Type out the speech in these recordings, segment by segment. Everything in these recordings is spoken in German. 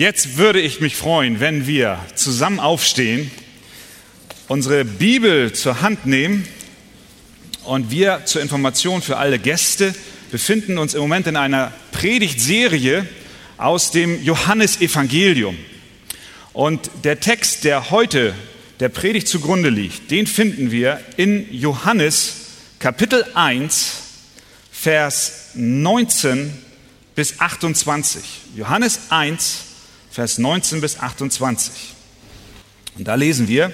Jetzt würde ich mich freuen, wenn wir zusammen aufstehen, unsere Bibel zur Hand nehmen und wir zur Information für alle Gäste befinden uns im Moment in einer Predigtserie aus dem Johannesevangelium. Und der Text, der heute der Predigt zugrunde liegt, den finden wir in Johannes Kapitel 1, Vers 19 bis 28. Johannes 1, Vers 19 bis 28. Und da lesen wir,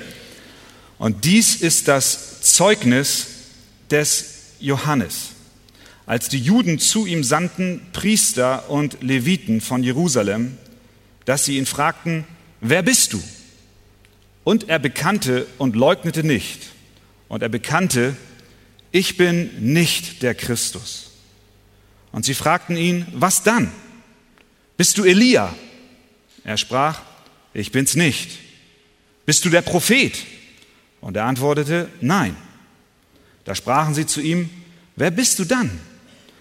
und dies ist das Zeugnis des Johannes. Als die Juden zu ihm sandten, Priester und Leviten von Jerusalem, dass sie ihn fragten, wer bist du? Und er bekannte und leugnete nicht. Und er bekannte, ich bin nicht der Christus. Und sie fragten ihn, was dann? Bist du Elia? Er sprach, ich bin's nicht. Bist du der Prophet? Und er antwortete, nein. Da sprachen sie zu ihm, wer bist du dann?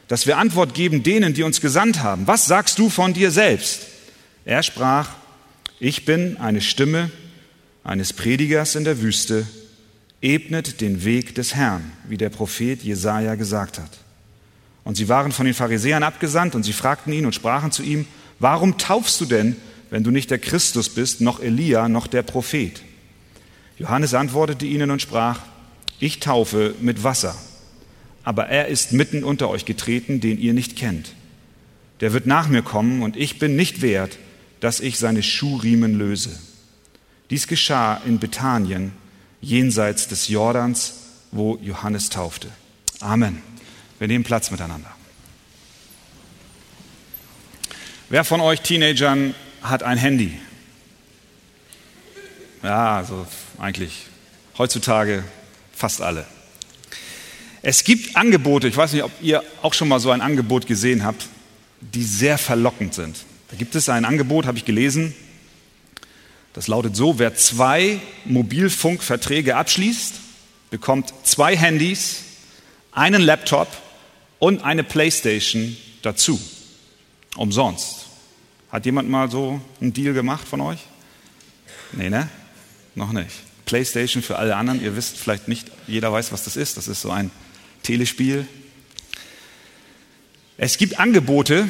Dass wir Antwort geben denen, die uns gesandt haben. Was sagst du von dir selbst? Er sprach, ich bin eine Stimme eines Predigers in der Wüste, ebnet den Weg des Herrn, wie der Prophet Jesaja gesagt hat. Und sie waren von den Pharisäern abgesandt und sie fragten ihn und sprachen zu ihm, warum taufst du denn, wenn du nicht der Christus bist, noch Elia, noch der Prophet. Johannes antwortete ihnen und sprach, ich taufe mit Wasser, aber er ist mitten unter euch getreten, den ihr nicht kennt. Der wird nach mir kommen und ich bin nicht wert, dass ich seine Schuhriemen löse. Dies geschah in Bethanien, jenseits des Jordans, wo Johannes taufte. Amen. Wir nehmen Platz miteinander. Wer von euch Teenagern hat ein Handy. Ja, also eigentlich heutzutage fast alle. Es gibt Angebote, ich weiß nicht, ob ihr auch schon mal so ein Angebot gesehen habt, die sehr verlockend sind. Da gibt es ein Angebot, habe ich gelesen, das lautet so, wer zwei Mobilfunkverträge abschließt, bekommt zwei Handys, einen Laptop und eine Playstation dazu. Umsonst. Hat jemand mal so einen Deal gemacht von euch? Nee, ne? Noch nicht. PlayStation für alle anderen, ihr wisst vielleicht nicht, jeder weiß, was das ist. Das ist so ein Telespiel. Es gibt Angebote,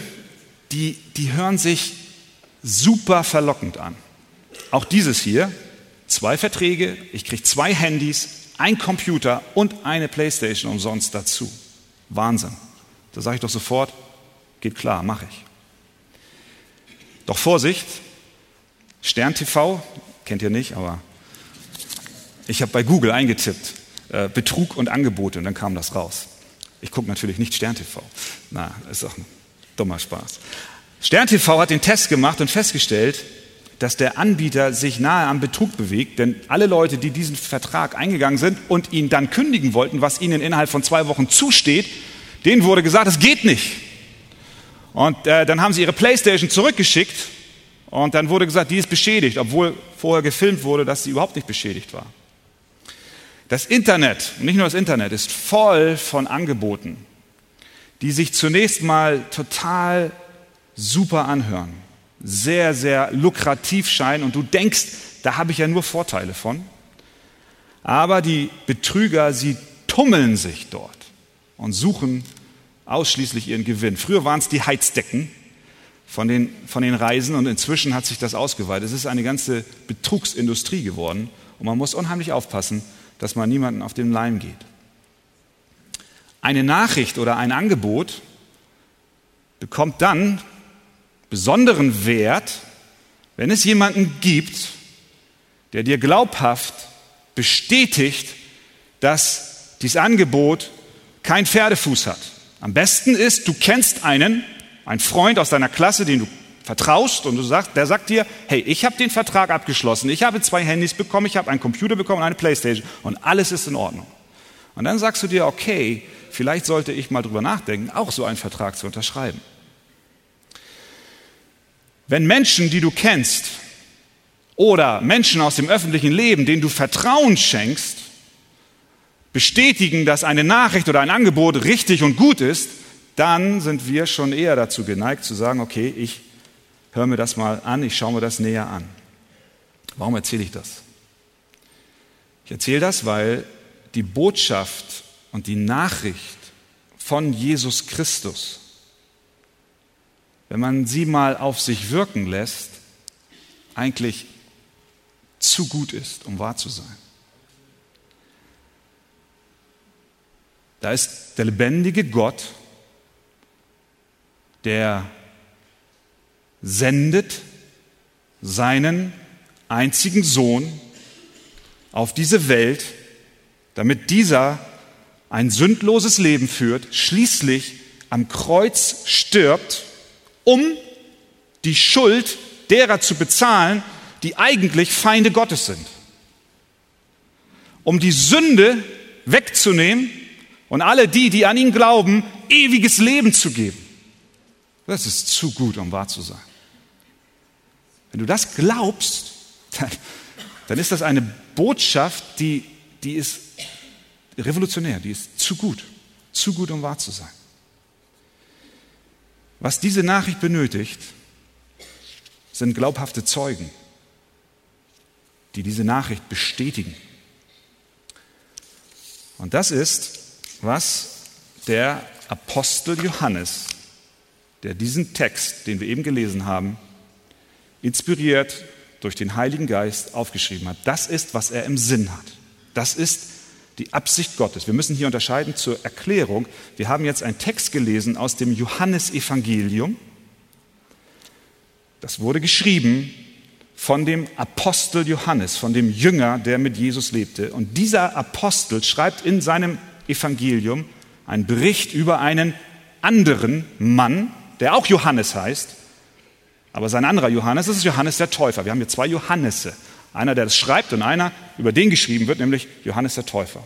die, die hören sich super verlockend an. Auch dieses hier, zwei Verträge, ich kriege zwei Handys, ein Computer und eine Playstation umsonst dazu. Wahnsinn. Da sage ich doch sofort, geht klar, mache ich. Doch Vorsicht, Stern TV, kennt ihr nicht, aber ich habe bei Google eingetippt, äh, Betrug und Angebote und dann kam das raus. Ich gucke natürlich nicht Stern TV. Na, ist doch ein dummer Spaß. Stern TV hat den Test gemacht und festgestellt, dass der Anbieter sich nahe am Betrug bewegt, denn alle Leute, die diesen Vertrag eingegangen sind und ihn dann kündigen wollten, was ihnen innerhalb von zwei Wochen zusteht, denen wurde gesagt, es geht nicht. Und äh, dann haben sie ihre Playstation zurückgeschickt und dann wurde gesagt, die ist beschädigt, obwohl vorher gefilmt wurde, dass sie überhaupt nicht beschädigt war. Das Internet, nicht nur das Internet, ist voll von Angeboten, die sich zunächst mal total super anhören, sehr, sehr lukrativ scheinen und du denkst, da habe ich ja nur Vorteile von. Aber die Betrüger, sie tummeln sich dort und suchen ausschließlich ihren Gewinn. Früher waren es die Heizdecken von den, von den Reisen und inzwischen hat sich das ausgeweitet. Es ist eine ganze Betrugsindustrie geworden und man muss unheimlich aufpassen, dass man niemanden auf den Leim geht. Eine Nachricht oder ein Angebot bekommt dann besonderen Wert, wenn es jemanden gibt, der dir glaubhaft bestätigt, dass dieses Angebot kein Pferdefuß hat. Am besten ist, du kennst einen, einen Freund aus deiner Klasse, den du vertraust und du sagst, der sagt dir, hey, ich habe den Vertrag abgeschlossen, ich habe zwei Handys bekommen, ich habe einen Computer bekommen und eine Playstation und alles ist in Ordnung. Und dann sagst du dir, okay, vielleicht sollte ich mal drüber nachdenken, auch so einen Vertrag zu unterschreiben. Wenn Menschen, die du kennst, oder Menschen aus dem öffentlichen Leben, denen du Vertrauen schenkst, bestätigen, dass eine Nachricht oder ein Angebot richtig und gut ist, dann sind wir schon eher dazu geneigt zu sagen, okay, ich hör mir das mal an, ich schaue mir das näher an. Warum erzähle ich das? Ich erzähle das, weil die Botschaft und die Nachricht von Jesus Christus, wenn man sie mal auf sich wirken lässt, eigentlich zu gut ist, um wahr zu sein. Da ist der lebendige Gott, der sendet seinen einzigen Sohn auf diese Welt, damit dieser ein sündloses Leben führt, schließlich am Kreuz stirbt, um die Schuld derer zu bezahlen, die eigentlich Feinde Gottes sind. Um die Sünde wegzunehmen und alle die, die an ihn glauben, ewiges Leben zu geben. Das ist zu gut, um wahr zu sein. Wenn du das glaubst, dann, dann ist das eine Botschaft, die, die ist revolutionär, die ist zu gut, zu gut, um wahr zu sein. Was diese Nachricht benötigt, sind glaubhafte Zeugen, die diese Nachricht bestätigen. Und das ist, was der Apostel Johannes, der diesen Text, den wir eben gelesen haben, inspiriert durch den Heiligen Geist aufgeschrieben hat. Das ist, was er im Sinn hat. Das ist die Absicht Gottes. Wir müssen hier unterscheiden zur Erklärung. Wir haben jetzt einen Text gelesen aus dem Johannesevangelium. Das wurde geschrieben von dem Apostel Johannes, von dem Jünger, der mit Jesus lebte. Und dieser Apostel schreibt in seinem Evangelium einen Bericht über einen anderen Mann, der auch Johannes heißt, aber sein anderer Johannes, das ist Johannes der Täufer. Wir haben hier zwei Johannese. Einer, der das schreibt und einer, über den geschrieben wird, nämlich Johannes der Täufer.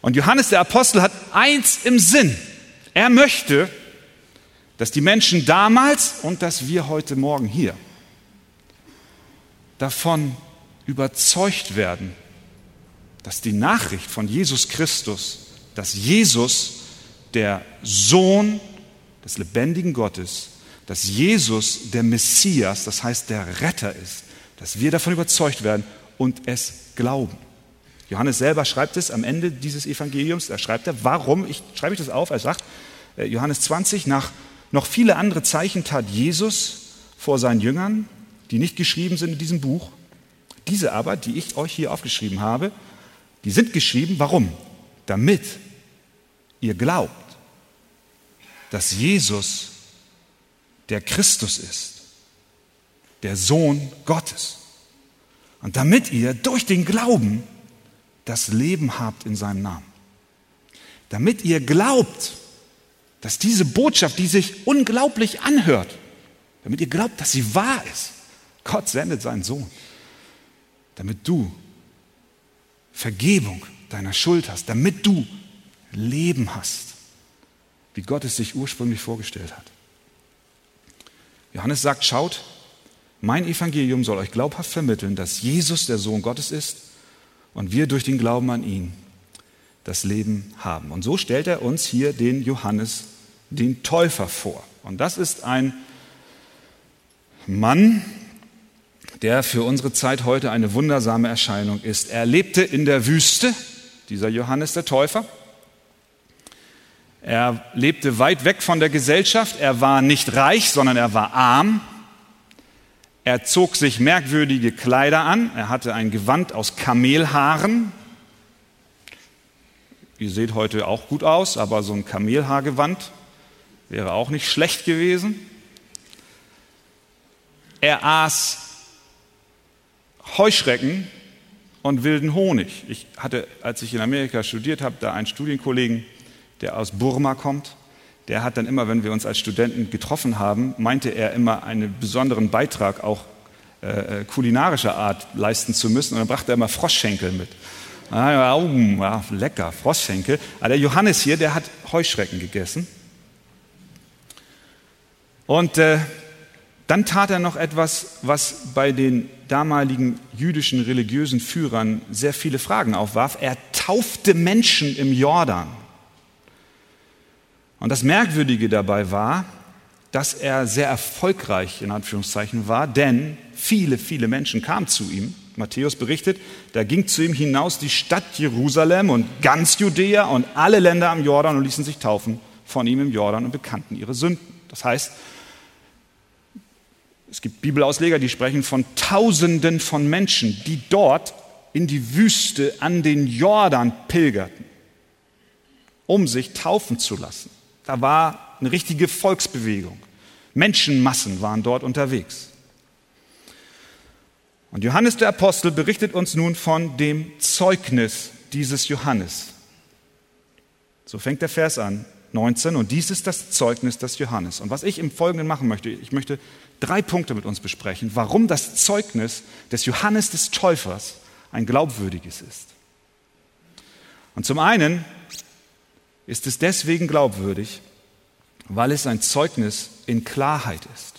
Und Johannes der Apostel hat eins im Sinn. Er möchte, dass die Menschen damals und dass wir heute Morgen hier davon überzeugt werden, dass die Nachricht von Jesus Christus, dass Jesus der Sohn des lebendigen Gottes dass Jesus der Messias, das heißt der Retter ist, dass wir davon überzeugt werden und es glauben. Johannes selber schreibt es am Ende dieses Evangeliums, da schreibt er, warum, ich schreibe ich das auf, er sagt, äh, Johannes 20, nach noch viele andere Zeichen tat Jesus vor seinen Jüngern, die nicht geschrieben sind in diesem Buch. Diese aber, die ich euch hier aufgeschrieben habe, die sind geschrieben, warum? Damit ihr glaubt, dass Jesus der Christus ist, der Sohn Gottes. Und damit ihr durch den Glauben das Leben habt in seinem Namen. Damit ihr glaubt, dass diese Botschaft, die sich unglaublich anhört, damit ihr glaubt, dass sie wahr ist. Gott sendet seinen Sohn, damit du Vergebung deiner Schuld hast, damit du Leben hast, wie Gott es sich ursprünglich vorgestellt hat. Johannes sagt, schaut, mein Evangelium soll euch glaubhaft vermitteln, dass Jesus der Sohn Gottes ist und wir durch den Glauben an ihn das Leben haben. Und so stellt er uns hier den Johannes, den Täufer vor. Und das ist ein Mann, der für unsere Zeit heute eine wundersame Erscheinung ist. Er lebte in der Wüste, dieser Johannes der Täufer. Er lebte weit weg von der Gesellschaft. Er war nicht reich, sondern er war arm. Er zog sich merkwürdige Kleider an. Er hatte ein Gewand aus Kamelhaaren. Ihr seht heute auch gut aus, aber so ein Kamelhaargewand wäre auch nicht schlecht gewesen. Er aß Heuschrecken und wilden Honig. Ich hatte, als ich in Amerika studiert habe, da einen Studienkollegen, der aus Burma kommt, der hat dann immer, wenn wir uns als Studenten getroffen haben, meinte er immer einen besonderen Beitrag auch äh, äh kulinarischer Art leisten zu müssen. Und dann brachte er immer Froschschenkel mit. Ah, ja, lecker, Froschschenkel. Aber der Johannes hier, der hat Heuschrecken gegessen. Und äh, dann tat er noch etwas, was bei den damaligen jüdischen religiösen Führern sehr viele Fragen aufwarf. Er taufte Menschen im Jordan. Und das Merkwürdige dabei war, dass er sehr erfolgreich in Anführungszeichen war, denn viele, viele Menschen kamen zu ihm. Matthäus berichtet, da ging zu ihm hinaus die Stadt Jerusalem und ganz Judäa und alle Länder am Jordan und ließen sich taufen von ihm im Jordan und bekannten ihre Sünden. Das heißt, es gibt Bibelausleger, die sprechen von Tausenden von Menschen, die dort in die Wüste an den Jordan pilgerten, um sich taufen zu lassen. Da war eine richtige Volksbewegung. Menschenmassen waren dort unterwegs. Und Johannes der Apostel berichtet uns nun von dem Zeugnis dieses Johannes. So fängt der Vers an, 19. Und dies ist das Zeugnis des Johannes. Und was ich im Folgenden machen möchte, ich möchte drei Punkte mit uns besprechen, warum das Zeugnis des Johannes des Täufers ein glaubwürdiges ist. Und zum einen ist es deswegen glaubwürdig, weil es ein Zeugnis in Klarheit ist.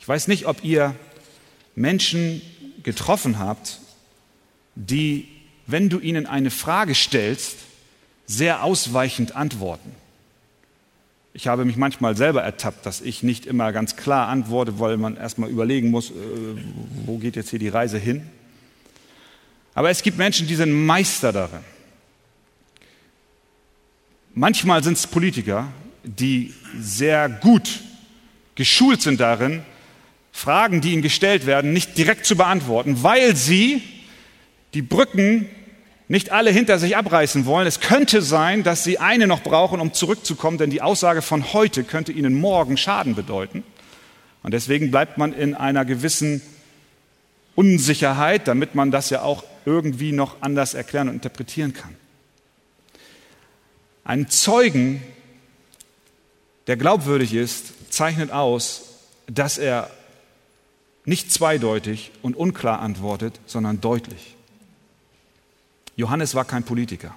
Ich weiß nicht, ob ihr Menschen getroffen habt, die, wenn du ihnen eine Frage stellst, sehr ausweichend antworten. Ich habe mich manchmal selber ertappt, dass ich nicht immer ganz klar antworte, weil man erstmal überlegen muss, äh, wo geht jetzt hier die Reise hin. Aber es gibt Menschen, die sind Meister darin. Manchmal sind es Politiker, die sehr gut geschult sind darin, Fragen, die ihnen gestellt werden, nicht direkt zu beantworten, weil sie die Brücken nicht alle hinter sich abreißen wollen. Es könnte sein, dass sie eine noch brauchen, um zurückzukommen, denn die Aussage von heute könnte ihnen morgen Schaden bedeuten. Und deswegen bleibt man in einer gewissen Unsicherheit, damit man das ja auch irgendwie noch anders erklären und interpretieren kann. Ein Zeugen, der glaubwürdig ist, zeichnet aus, dass er nicht zweideutig und unklar antwortet, sondern deutlich. Johannes war kein Politiker.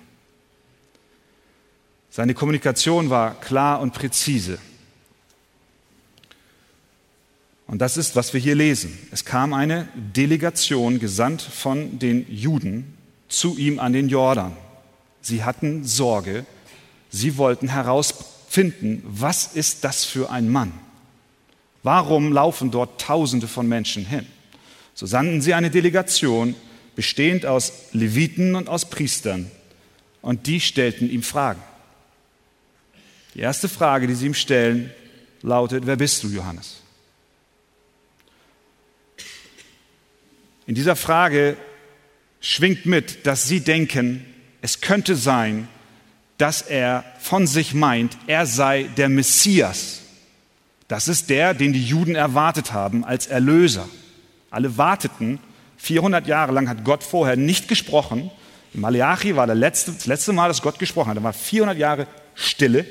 Seine Kommunikation war klar und präzise. Und das ist, was wir hier lesen. Es kam eine Delegation, gesandt von den Juden, zu ihm an den Jordan. Sie hatten Sorge, sie wollten herausfinden, was ist das für ein Mann? Warum laufen dort Tausende von Menschen hin? So sandten sie eine Delegation, bestehend aus Leviten und aus Priestern, und die stellten ihm Fragen. Die erste Frage, die sie ihm stellen, lautet, wer bist du, Johannes? In dieser Frage schwingt mit, dass sie denken, es könnte sein, dass er von sich meint, er sei der Messias, das ist der, den die Juden erwartet haben als Erlöser. Alle warteten. 400 Jahre lang hat Gott vorher nicht gesprochen. Malachi war letzte, das letzte Mal, dass Gott gesprochen hat. Da war 400 Jahre Stille.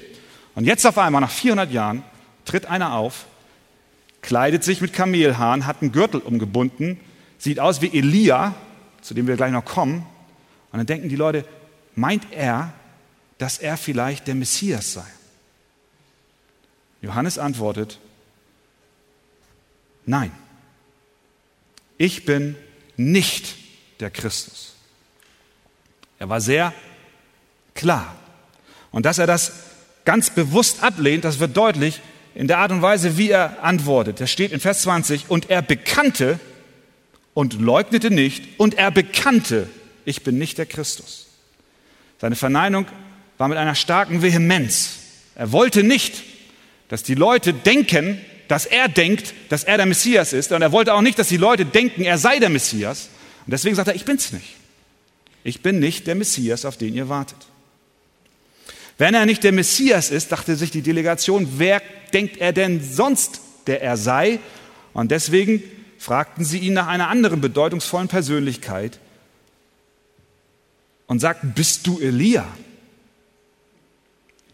Und jetzt auf einmal, nach 400 Jahren, tritt einer auf, kleidet sich mit Kamelhaaren, hat einen Gürtel umgebunden, sieht aus wie Elia, zu dem wir gleich noch kommen. Und dann denken die Leute, meint er, dass er vielleicht der Messias sei? Johannes antwortet, nein, ich bin nicht der Christus. Er war sehr klar. Und dass er das ganz bewusst ablehnt, das wird deutlich in der Art und Weise, wie er antwortet. Das steht in Vers 20, und er bekannte und leugnete nicht, und er bekannte, ich bin nicht der Christus. Seine Verneinung war mit einer starken Vehemenz. Er wollte nicht dass die Leute denken, dass er denkt, dass er der Messias ist. Und er wollte auch nicht, dass die Leute denken, er sei der Messias. Und deswegen sagt er, ich bin's nicht. Ich bin nicht der Messias, auf den ihr wartet. Wenn er nicht der Messias ist, dachte sich die Delegation, wer denkt er denn sonst, der er sei? Und deswegen fragten sie ihn nach einer anderen bedeutungsvollen Persönlichkeit und sagten, bist du Elia?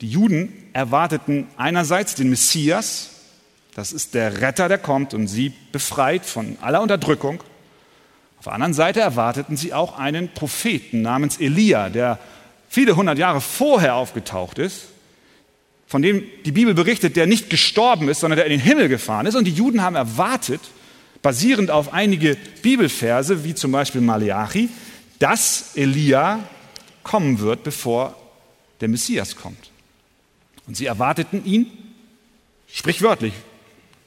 Die Juden erwarteten einerseits den Messias, das ist der Retter, der kommt und sie befreit von aller Unterdrückung. Auf der anderen Seite erwarteten sie auch einen Propheten namens Elia, der viele hundert Jahre vorher aufgetaucht ist, von dem die Bibel berichtet, der nicht gestorben ist, sondern der in den Himmel gefahren ist. Und die Juden haben erwartet, basierend auf einige Bibelverse, wie zum Beispiel Malachi, dass Elia kommen wird, bevor der Messias kommt. Und sie erwarteten ihn sprichwörtlich,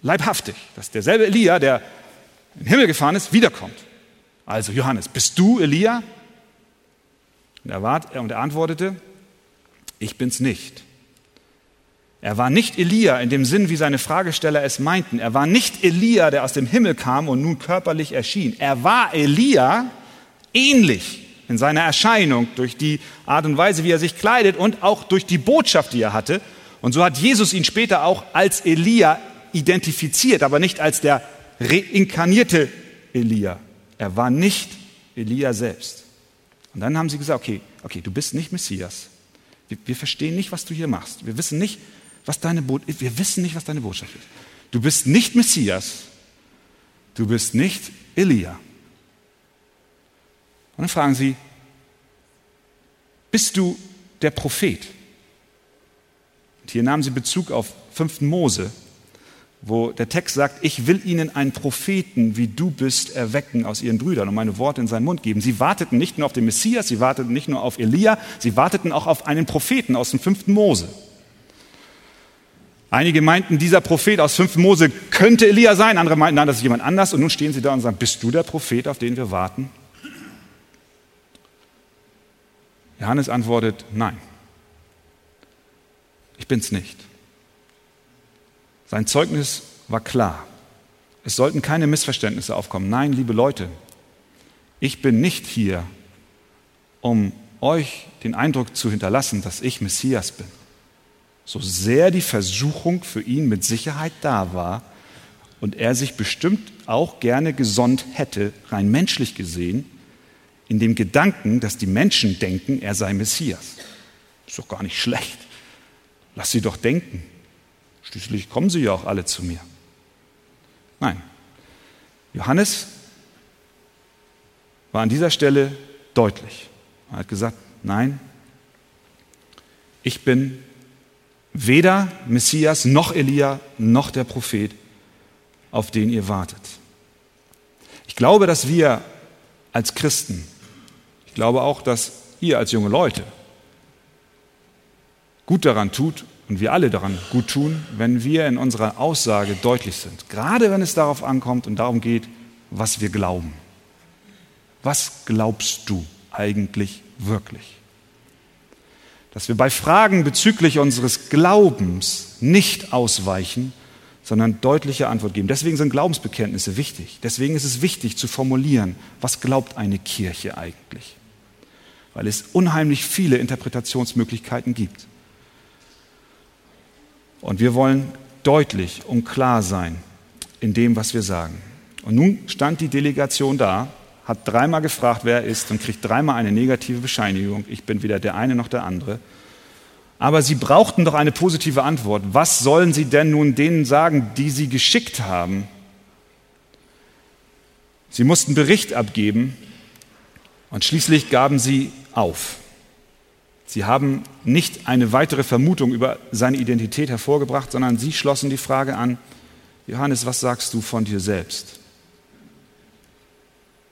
leibhaftig, dass derselbe Elia, der in den Himmel gefahren ist, wiederkommt. Also Johannes, bist du Elia? Und er, wart, und er antwortete, ich bin's nicht. Er war nicht Elia in dem Sinn, wie seine Fragesteller es meinten. Er war nicht Elia, der aus dem Himmel kam und nun körperlich erschien. Er war Elia ähnlich in seiner Erscheinung durch die Art und Weise, wie er sich kleidet und auch durch die Botschaft, die er hatte. Und so hat Jesus ihn später auch als Elia identifiziert, aber nicht als der reinkarnierte Elia. Er war nicht Elia selbst. Und dann haben sie gesagt, okay, okay, du bist nicht Messias. Wir, wir verstehen nicht, was du hier machst. Wir wissen nicht, was deine Bo wir wissen nicht, was deine Botschaft ist. Du bist nicht Messias. Du bist nicht Elia. Und dann fragen sie, bist du der Prophet? Und hier nahmen sie Bezug auf 5. Mose, wo der Text sagt, ich will ihnen einen Propheten, wie du bist, erwecken aus ihren Brüdern und meine Worte in seinen Mund geben. Sie warteten nicht nur auf den Messias, sie warteten nicht nur auf Elia, sie warteten auch auf einen Propheten aus dem 5. Mose. Einige meinten, dieser Prophet aus 5. Mose könnte Elia sein, andere meinten, nein, das ist jemand anders. Und nun stehen sie da und sagen, bist du der Prophet, auf den wir warten? Johannes antwortet, nein, ich bin's nicht. Sein Zeugnis war klar. Es sollten keine Missverständnisse aufkommen. Nein, liebe Leute, ich bin nicht hier, um euch den Eindruck zu hinterlassen, dass ich Messias bin. So sehr die Versuchung für ihn mit Sicherheit da war und er sich bestimmt auch gerne gesonnt hätte, rein menschlich gesehen, in dem Gedanken, dass die Menschen denken, er sei Messias. Ist doch gar nicht schlecht. Lass sie doch denken. Schließlich kommen sie ja auch alle zu mir. Nein. Johannes war an dieser Stelle deutlich. Er hat gesagt, nein, ich bin weder Messias noch Elia noch der Prophet, auf den ihr wartet. Ich glaube, dass wir als Christen ich glaube auch, dass ihr als junge Leute gut daran tut und wir alle daran gut tun, wenn wir in unserer Aussage deutlich sind. Gerade wenn es darauf ankommt und darum geht, was wir glauben. Was glaubst du eigentlich wirklich? Dass wir bei Fragen bezüglich unseres Glaubens nicht ausweichen, sondern deutliche Antwort geben. Deswegen sind Glaubensbekenntnisse wichtig. Deswegen ist es wichtig zu formulieren, was glaubt eine Kirche eigentlich? weil es unheimlich viele Interpretationsmöglichkeiten gibt. Und wir wollen deutlich und klar sein in dem, was wir sagen. Und nun stand die Delegation da, hat dreimal gefragt, wer er ist und kriegt dreimal eine negative Bescheinigung. Ich bin weder der eine noch der andere. Aber sie brauchten doch eine positive Antwort. Was sollen sie denn nun denen sagen, die sie geschickt haben? Sie mussten Bericht abgeben und schließlich gaben sie auf. Sie haben nicht eine weitere Vermutung über seine Identität hervorgebracht, sondern sie schlossen die Frage an, Johannes, was sagst du von dir selbst?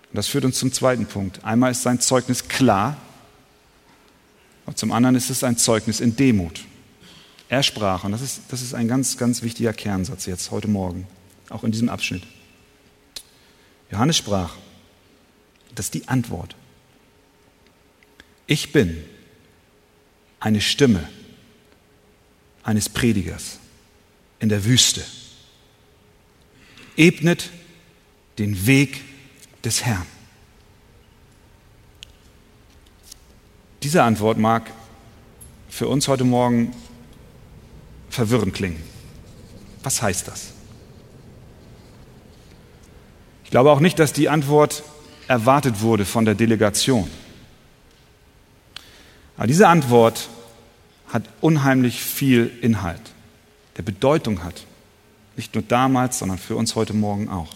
Und das führt uns zum zweiten Punkt. Einmal ist sein Zeugnis klar und zum anderen ist es ein Zeugnis in Demut. Er sprach, und das ist, das ist ein ganz, ganz wichtiger Kernsatz jetzt heute Morgen, auch in diesem Abschnitt. Johannes sprach, das ist die Antwort. Ich bin eine Stimme eines Predigers in der Wüste. Ebnet den Weg des Herrn. Diese Antwort mag für uns heute Morgen verwirrend klingen. Was heißt das? Ich glaube auch nicht, dass die Antwort erwartet wurde von der Delegation. Aber diese Antwort hat unheimlich viel Inhalt, der Bedeutung hat. Nicht nur damals, sondern für uns heute Morgen auch.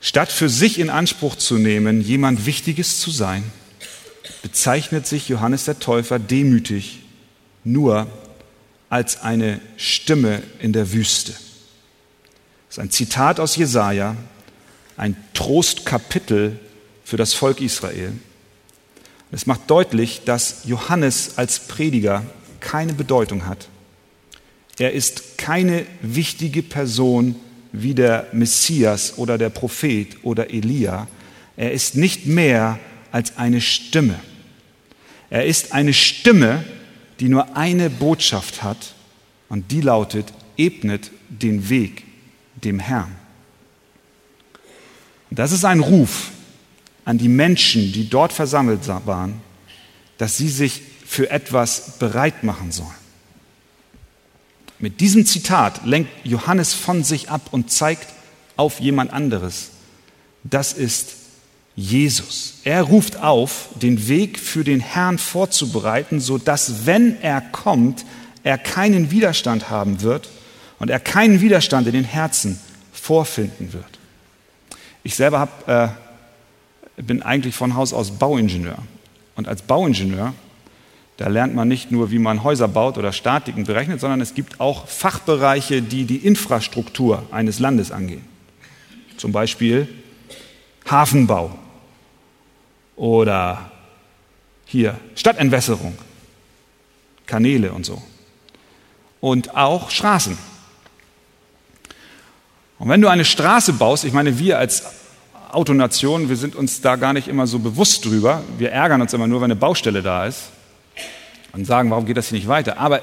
Statt für sich in Anspruch zu nehmen, jemand Wichtiges zu sein, bezeichnet sich Johannes der Täufer demütig nur als eine Stimme in der Wüste. Das ist ein Zitat aus Jesaja, ein Trostkapitel für das Volk Israel. Es macht deutlich, dass Johannes als Prediger keine Bedeutung hat, Er ist keine wichtige Person wie der Messias oder der Prophet oder Elia. Er ist nicht mehr als eine Stimme. Er ist eine Stimme, die nur eine Botschaft hat und die lautet, ebnet den Weg dem Herrn. Das ist ein Ruf an die Menschen, die dort versammelt waren, dass sie sich für etwas bereit machen sollen. Mit diesem Zitat lenkt Johannes von sich ab und zeigt auf jemand anderes. Das ist Jesus. Er ruft auf, den Weg für den Herrn vorzubereiten, so dass wenn er kommt, er keinen Widerstand haben wird und er keinen Widerstand in den Herzen vorfinden wird. Ich selber hab, äh, bin eigentlich von Haus aus Bauingenieur. Und als Bauingenieur, da lernt man nicht nur, wie man Häuser baut oder Statiken berechnet, sondern es gibt auch Fachbereiche, die die Infrastruktur eines Landes angehen. Zum Beispiel Hafenbau oder hier Stadtentwässerung, Kanäle und so. Und auch Straßen. Und wenn du eine Straße baust, ich meine, wir als Autonation, wir sind uns da gar nicht immer so bewusst drüber. Wir ärgern uns immer nur, wenn eine Baustelle da ist und sagen, warum geht das hier nicht weiter? Aber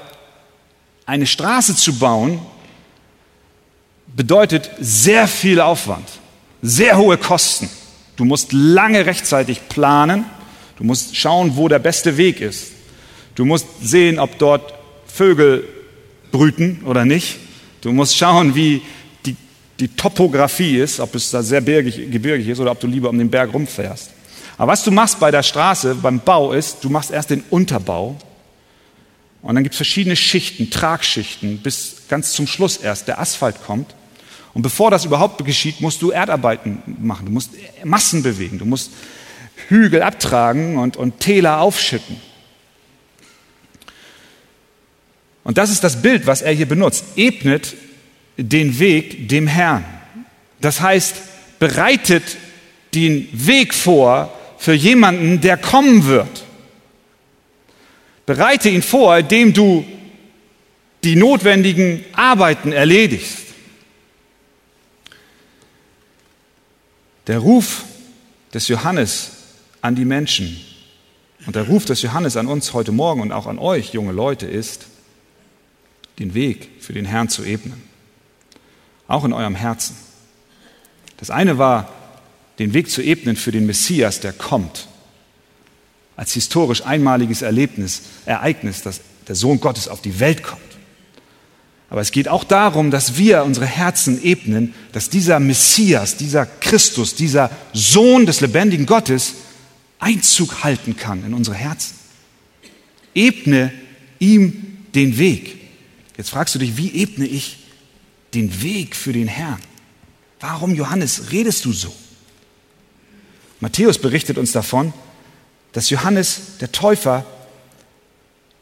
eine Straße zu bauen bedeutet sehr viel Aufwand, sehr hohe Kosten. Du musst lange rechtzeitig planen, du musst schauen, wo der beste Weg ist. Du musst sehen, ob dort Vögel brüten oder nicht. Du musst schauen, wie die Topografie ist, ob es da sehr bergig, gebirgig ist oder ob du lieber um den Berg rumfährst. Aber was du machst bei der Straße, beim Bau ist, du machst erst den Unterbau und dann gibt es verschiedene Schichten, Tragschichten, bis ganz zum Schluss erst der Asphalt kommt. Und bevor das überhaupt geschieht, musst du Erdarbeiten machen, du musst Massen bewegen, du musst Hügel abtragen und, und Täler aufschütten. Und das ist das Bild, was er hier benutzt. Ebnet den Weg dem Herrn. Das heißt, bereitet den Weg vor für jemanden, der kommen wird. Bereite ihn vor, indem du die notwendigen Arbeiten erledigst. Der Ruf des Johannes an die Menschen und der Ruf des Johannes an uns heute Morgen und auch an euch, junge Leute, ist, den Weg für den Herrn zu ebnen auch in eurem Herzen. Das eine war, den Weg zu ebnen für den Messias, der kommt. Als historisch einmaliges Erlebnis, Ereignis, dass der Sohn Gottes auf die Welt kommt. Aber es geht auch darum, dass wir unsere Herzen ebnen, dass dieser Messias, dieser Christus, dieser Sohn des lebendigen Gottes Einzug halten kann in unsere Herzen. Ebne ihm den Weg. Jetzt fragst du dich, wie ebne ich den Weg für den Herrn. Warum, Johannes, redest du so? Matthäus berichtet uns davon, dass Johannes der Täufer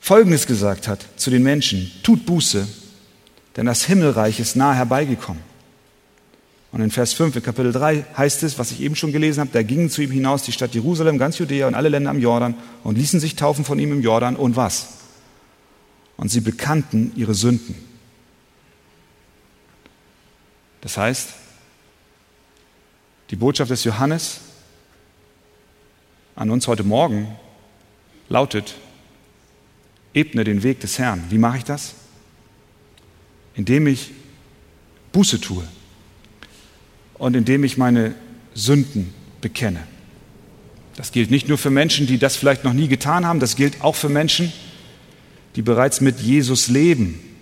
Folgendes gesagt hat zu den Menschen, tut Buße, denn das Himmelreich ist nahe herbeigekommen. Und in Vers 5 in Kapitel 3 heißt es, was ich eben schon gelesen habe, da gingen zu ihm hinaus die Stadt Jerusalem, ganz Judäa und alle Länder am Jordan und ließen sich taufen von ihm im Jordan und was? Und sie bekannten ihre Sünden. Das heißt, die Botschaft des Johannes an uns heute Morgen lautet, ebne den Weg des Herrn. Wie mache ich das? Indem ich Buße tue und indem ich meine Sünden bekenne. Das gilt nicht nur für Menschen, die das vielleicht noch nie getan haben, das gilt auch für Menschen, die bereits mit Jesus leben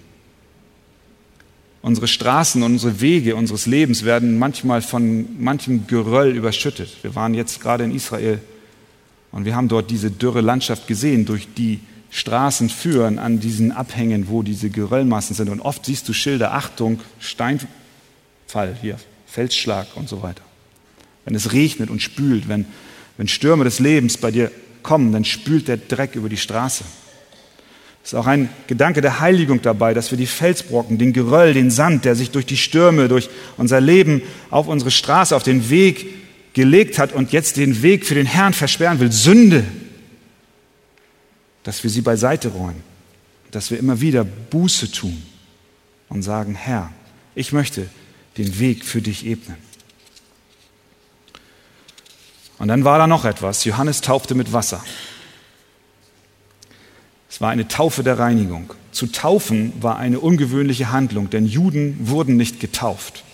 Unsere Straßen, unsere Wege unseres Lebens werden manchmal von manchem Geröll überschüttet. Wir waren jetzt gerade in Israel und wir haben dort diese dürre Landschaft gesehen, durch die Straßen führen an diesen Abhängen, wo diese Geröllmassen sind. Und oft siehst du Schilder, Achtung, Steinfall hier, Felsschlag und so weiter. Wenn es regnet und spült, wenn, wenn Stürme des Lebens bei dir kommen, dann spült der Dreck über die Straße. Es ist auch ein Gedanke der Heiligung dabei, dass wir die Felsbrocken, den Geröll, den Sand, der sich durch die Stürme, durch unser Leben auf unsere Straße, auf den Weg gelegt hat und jetzt den Weg für den Herrn versperren will, Sünde, dass wir sie beiseite räumen, dass wir immer wieder Buße tun und sagen, Herr, ich möchte den Weg für dich ebnen. Und dann war da noch etwas. Johannes taufte mit Wasser. War eine Taufe der Reinigung. Zu taufen war eine ungewöhnliche Handlung, denn Juden wurden nicht getauft.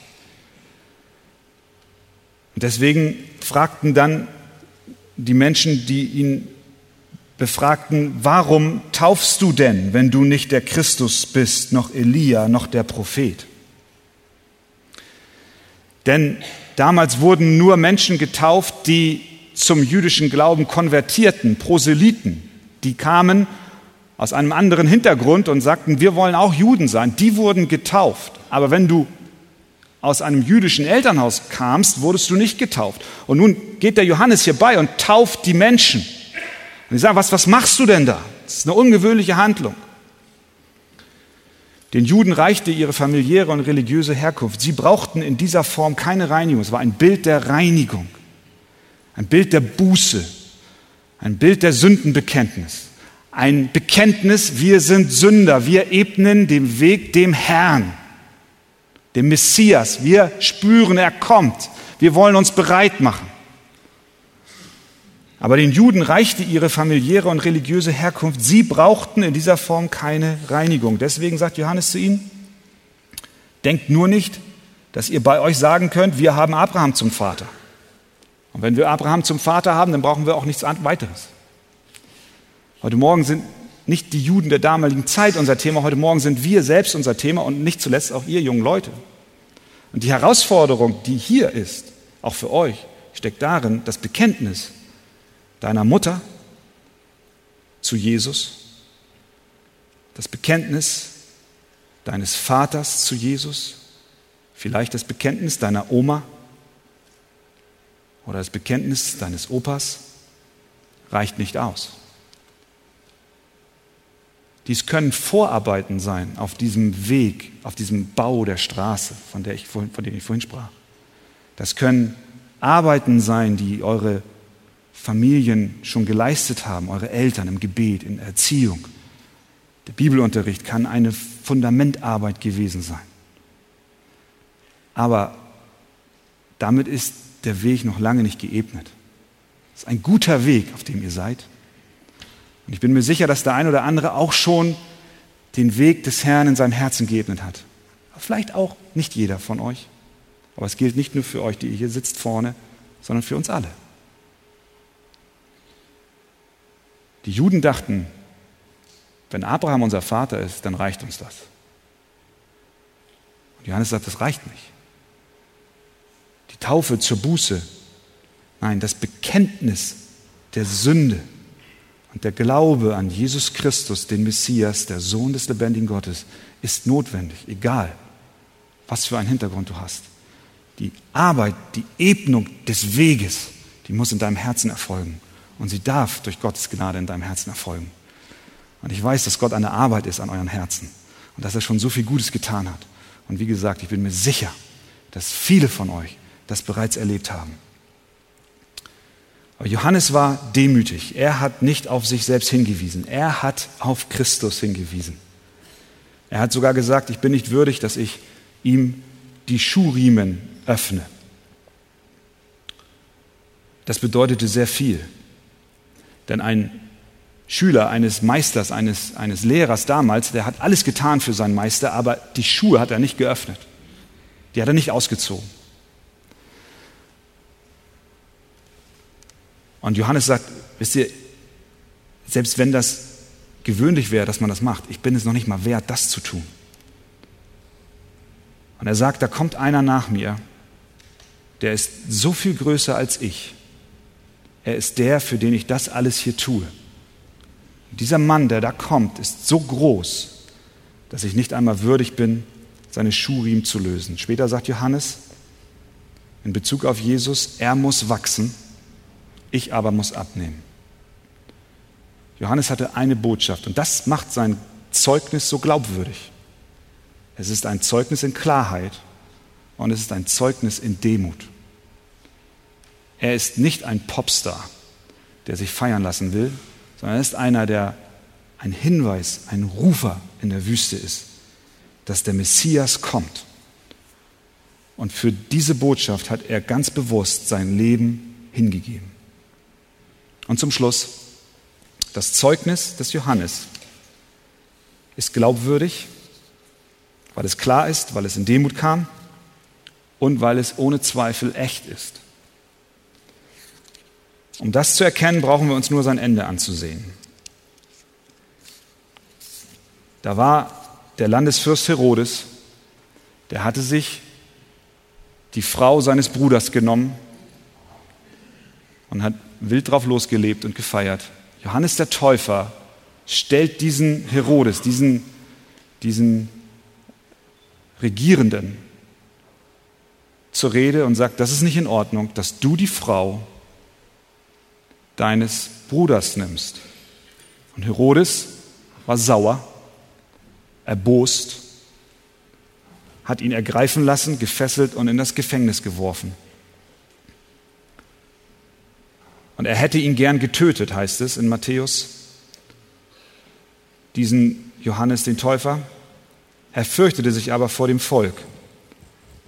Und deswegen fragten dann die Menschen, die ihn befragten, warum taufst du denn, wenn du nicht der Christus bist, noch Elia, noch der Prophet? Denn damals wurden nur Menschen getauft, die zum jüdischen Glauben konvertierten, Proselyten. Die kamen aus einem anderen Hintergrund und sagten, wir wollen auch Juden sein. Die wurden getauft. Aber wenn du aus einem jüdischen Elternhaus kamst, wurdest du nicht getauft. Und nun geht der Johannes hier bei und tauft die Menschen. Und die sagen, was, was machst du denn da? Das ist eine ungewöhnliche Handlung. Den Juden reichte ihre familiäre und religiöse Herkunft. Sie brauchten in dieser Form keine Reinigung. Es war ein Bild der Reinigung, ein Bild der Buße, ein Bild der Sündenbekenntnis, ein Bekenntnis, wir sind Sünder, wir ebnen den Weg dem Herrn dem Messias. Wir spüren, er kommt. Wir wollen uns bereit machen. Aber den Juden reichte ihre familiäre und religiöse Herkunft. Sie brauchten in dieser Form keine Reinigung. Deswegen sagt Johannes zu ihnen, denkt nur nicht, dass ihr bei euch sagen könnt, wir haben Abraham zum Vater. Und wenn wir Abraham zum Vater haben, dann brauchen wir auch nichts weiteres. Heute Morgen sind nicht die Juden der damaligen Zeit unser Thema, heute Morgen sind wir selbst unser Thema und nicht zuletzt auch ihr jungen Leute. Und die Herausforderung, die hier ist, auch für euch, steckt darin, das Bekenntnis deiner Mutter zu Jesus, das Bekenntnis deines Vaters zu Jesus, vielleicht das Bekenntnis deiner Oma oder das Bekenntnis deines Opas reicht nicht aus. Dies können Vorarbeiten sein auf diesem Weg, auf diesem Bau der Straße, von, der ich vorhin, von dem ich vorhin sprach. Das können Arbeiten sein, die eure Familien schon geleistet haben, eure Eltern im Gebet, in Erziehung. Der Bibelunterricht kann eine Fundamentarbeit gewesen sein. Aber damit ist der Weg noch lange nicht geebnet. Es ist ein guter Weg, auf dem ihr seid. Und ich bin mir sicher, dass der ein oder andere auch schon den Weg des Herrn in seinem Herzen geebnet hat. Vielleicht auch nicht jeder von euch. Aber es gilt nicht nur für euch, die ihr hier sitzt vorne, sondern für uns alle. Die Juden dachten, wenn Abraham unser Vater ist, dann reicht uns das. Und Johannes sagt, das reicht nicht. Die Taufe zur Buße, nein, das Bekenntnis der Sünde und der Glaube an Jesus Christus, den Messias, der Sohn des lebendigen Gottes, ist notwendig, egal was für einen Hintergrund du hast. Die Arbeit, die Ebnung des Weges, die muss in deinem Herzen erfolgen. Und sie darf durch Gottes Gnade in deinem Herzen erfolgen. Und ich weiß, dass Gott eine Arbeit ist an euren Herzen und dass er schon so viel Gutes getan hat. Und wie gesagt, ich bin mir sicher, dass viele von euch das bereits erlebt haben. Aber Johannes war demütig. Er hat nicht auf sich selbst hingewiesen. Er hat auf Christus hingewiesen. Er hat sogar gesagt, ich bin nicht würdig, dass ich ihm die Schuhriemen öffne. Das bedeutete sehr viel. Denn ein Schüler eines Meisters, eines, eines Lehrers damals, der hat alles getan für seinen Meister, aber die Schuhe hat er nicht geöffnet. Die hat er nicht ausgezogen. Und Johannes sagt, wisst ihr, selbst wenn das gewöhnlich wäre, dass man das macht, ich bin es noch nicht mal wert, das zu tun. Und er sagt, da kommt einer nach mir, der ist so viel größer als ich. Er ist der, für den ich das alles hier tue. Und dieser Mann, der da kommt, ist so groß, dass ich nicht einmal würdig bin, seine Schuhriemen zu lösen. Später sagt Johannes in Bezug auf Jesus, er muss wachsen ich aber muss abnehmen. Johannes hatte eine Botschaft und das macht sein Zeugnis so glaubwürdig. Es ist ein Zeugnis in Klarheit und es ist ein Zeugnis in Demut. Er ist nicht ein Popstar, der sich feiern lassen will, sondern er ist einer, der ein Hinweis, ein Rufer in der Wüste ist, dass der Messias kommt. Und für diese Botschaft hat er ganz bewusst sein Leben hingegeben. Und zum Schluss, das Zeugnis des Johannes ist glaubwürdig, weil es klar ist, weil es in Demut kam und weil es ohne Zweifel echt ist. Um das zu erkennen, brauchen wir uns nur sein Ende anzusehen. Da war der Landesfürst Herodes, der hatte sich die Frau seines Bruders genommen und hat wild drauf losgelebt und gefeiert. Johannes der Täufer stellt diesen Herodes, diesen, diesen Regierenden zur Rede und sagt, das ist nicht in Ordnung, dass du die Frau deines Bruders nimmst. Und Herodes war sauer, erbost, hat ihn ergreifen lassen, gefesselt und in das Gefängnis geworfen. Und er hätte ihn gern getötet, heißt es in Matthäus, diesen Johannes den Täufer. Er fürchtete sich aber vor dem Volk,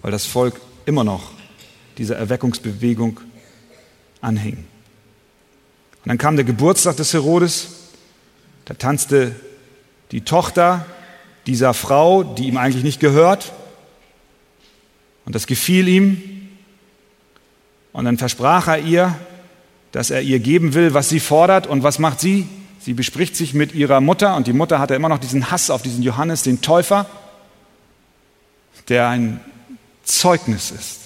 weil das Volk immer noch dieser Erweckungsbewegung anhing. Und dann kam der Geburtstag des Herodes, da tanzte die Tochter dieser Frau, die ihm eigentlich nicht gehört, und das gefiel ihm. Und dann versprach er ihr, dass er ihr geben will, was sie fordert. Und was macht sie? Sie bespricht sich mit ihrer Mutter und die Mutter hatte immer noch diesen Hass auf diesen Johannes, den Täufer, der ein Zeugnis ist,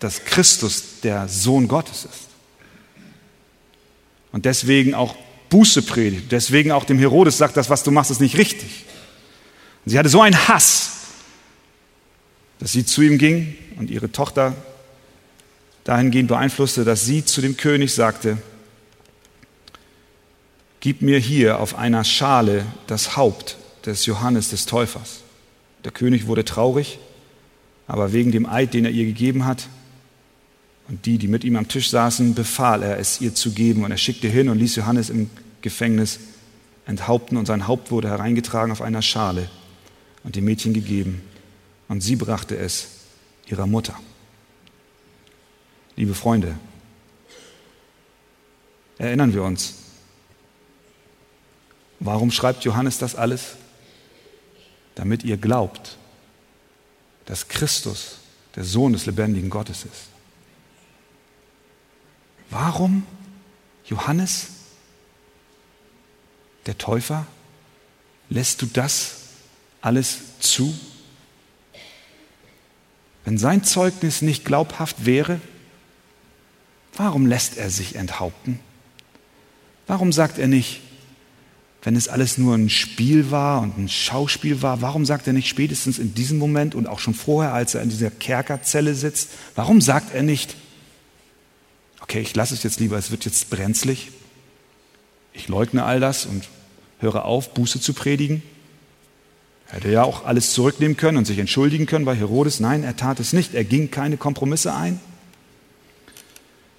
dass Christus der Sohn Gottes ist. Und deswegen auch Buße predigt, deswegen auch dem Herodes sagt, das, was du machst, ist nicht richtig. Und sie hatte so einen Hass, dass sie zu ihm ging und ihre Tochter dahingehend beeinflusste, dass sie zu dem König sagte, gib mir hier auf einer Schale das Haupt des Johannes des Täufers. Der König wurde traurig, aber wegen dem Eid, den er ihr gegeben hat, und die, die mit ihm am Tisch saßen, befahl er, es ihr zu geben. Und er schickte hin und ließ Johannes im Gefängnis enthaupten und sein Haupt wurde hereingetragen auf einer Schale und dem Mädchen gegeben. Und sie brachte es ihrer Mutter. Liebe Freunde, erinnern wir uns, warum schreibt Johannes das alles? Damit ihr glaubt, dass Christus der Sohn des lebendigen Gottes ist. Warum Johannes, der Täufer, lässt du das alles zu? Wenn sein Zeugnis nicht glaubhaft wäre, Warum lässt er sich enthaupten? Warum sagt er nicht, wenn es alles nur ein Spiel war und ein Schauspiel war, warum sagt er nicht spätestens in diesem Moment und auch schon vorher, als er in dieser Kerkerzelle sitzt, warum sagt er nicht, okay, ich lasse es jetzt lieber, es wird jetzt brenzlig, ich leugne all das und höre auf, Buße zu predigen? Hätte ja auch alles zurücknehmen können und sich entschuldigen können bei Herodes. Nein, er tat es nicht. Er ging keine Kompromisse ein.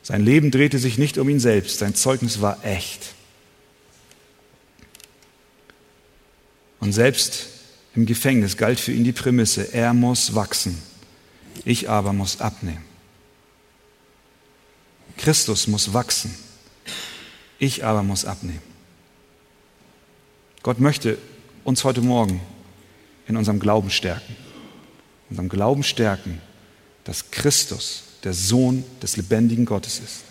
Sein Leben drehte sich nicht um ihn selbst, sein Zeugnis war echt. Und selbst im Gefängnis galt für ihn die Prämisse, er muss wachsen, ich aber muss abnehmen. Christus muss wachsen, ich aber muss abnehmen. Gott möchte uns heute Morgen in unserem Glauben stärken. Unserem Glauben stärken, dass Christus der Sohn des lebendigen Gottes ist.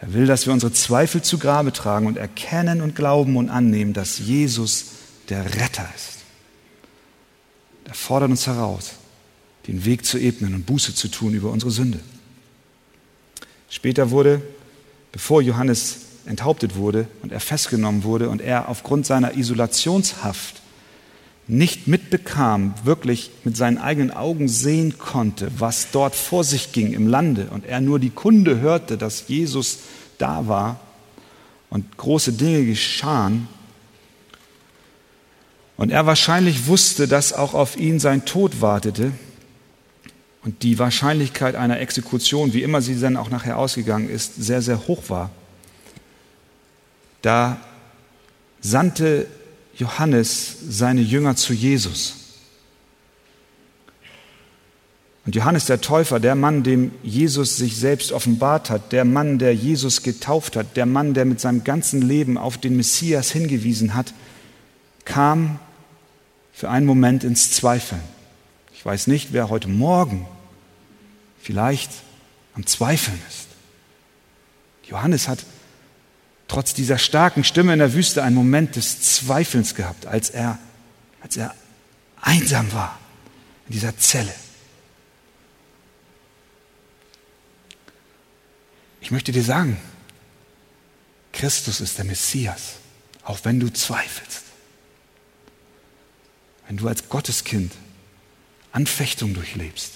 Er will, dass wir unsere Zweifel zu Grabe tragen und erkennen und glauben und annehmen, dass Jesus der Retter ist. Er fordert uns heraus, den Weg zu ebnen und Buße zu tun über unsere Sünde. Später wurde, bevor Johannes enthauptet wurde und er festgenommen wurde und er aufgrund seiner Isolationshaft nicht mitbekam, wirklich mit seinen eigenen Augen sehen konnte, was dort vor sich ging im Lande und er nur die Kunde hörte, dass Jesus da war und große Dinge geschahen und er wahrscheinlich wusste, dass auch auf ihn sein Tod wartete und die Wahrscheinlichkeit einer Exekution, wie immer sie dann auch nachher ausgegangen ist, sehr, sehr hoch war. Da sandte Johannes seine Jünger zu Jesus Und Johannes der Täufer, der Mann, dem Jesus sich selbst offenbart hat, der Mann, der Jesus getauft hat, der Mann, der mit seinem ganzen Leben auf den Messias hingewiesen hat, kam für einen Moment ins Zweifeln. Ich weiß nicht, wer heute Morgen vielleicht am Zweifeln ist. Johannes hat trotz dieser starken Stimme in der Wüste einen Moment des Zweifelns gehabt, als er, als er einsam war in dieser Zelle. Ich möchte dir sagen, Christus ist der Messias, auch wenn du zweifelst. Wenn du als Gotteskind Anfechtung durchlebst.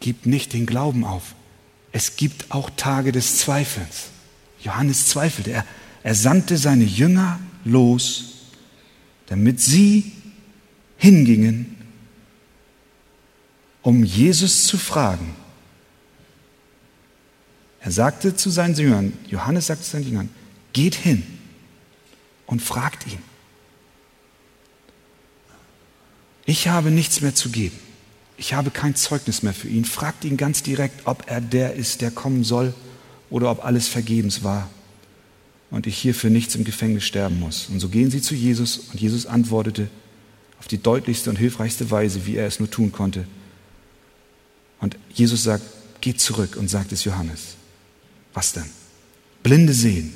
Gib nicht den Glauben auf. Es gibt auch Tage des Zweifelns. Johannes zweifelte. Er, er sandte seine Jünger los, damit sie hingingen, um Jesus zu fragen. Er sagte zu seinen Jüngern, Johannes sagte zu seinen Jüngern, geht hin und fragt ihn. Ich habe nichts mehr zu geben. Ich habe kein Zeugnis mehr für ihn. Fragt ihn ganz direkt, ob er der ist, der kommen soll oder ob alles vergebens war und ich hier für nichts im Gefängnis sterben muss. Und so gehen sie zu Jesus und Jesus antwortete auf die deutlichste und hilfreichste Weise, wie er es nur tun konnte. Und Jesus sagt, geht zurück und sagt es Johannes. Was denn? Blinde sehen,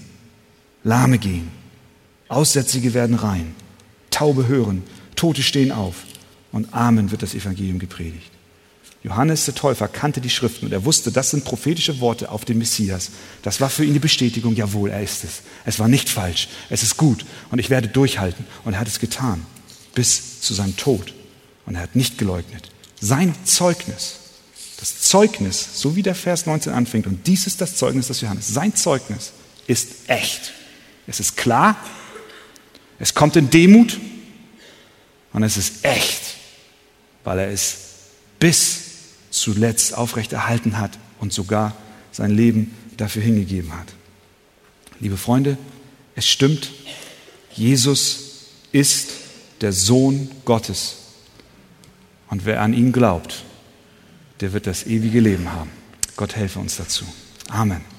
Lahme gehen, Aussätzige werden rein, Taube hören, Tote stehen auf und Amen wird das Evangelium gepredigt. Johannes der Täufer kannte die Schriften und er wusste, das sind prophetische Worte auf den Messias. Das war für ihn die Bestätigung, jawohl, er ist es. Es war nicht falsch, es ist gut und ich werde durchhalten. Und er hat es getan bis zu seinem Tod. Und er hat nicht geleugnet. Sein Zeugnis das Zeugnis, so wie der Vers 19 anfängt, und dies ist das Zeugnis des Johannes, sein Zeugnis ist echt. Es ist klar, es kommt in Demut und es ist echt, weil er es bis zuletzt aufrechterhalten hat und sogar sein Leben dafür hingegeben hat. Liebe Freunde, es stimmt, Jesus ist der Sohn Gottes. Und wer an ihn glaubt, der wird das ewige Leben haben. Gott helfe uns dazu. Amen.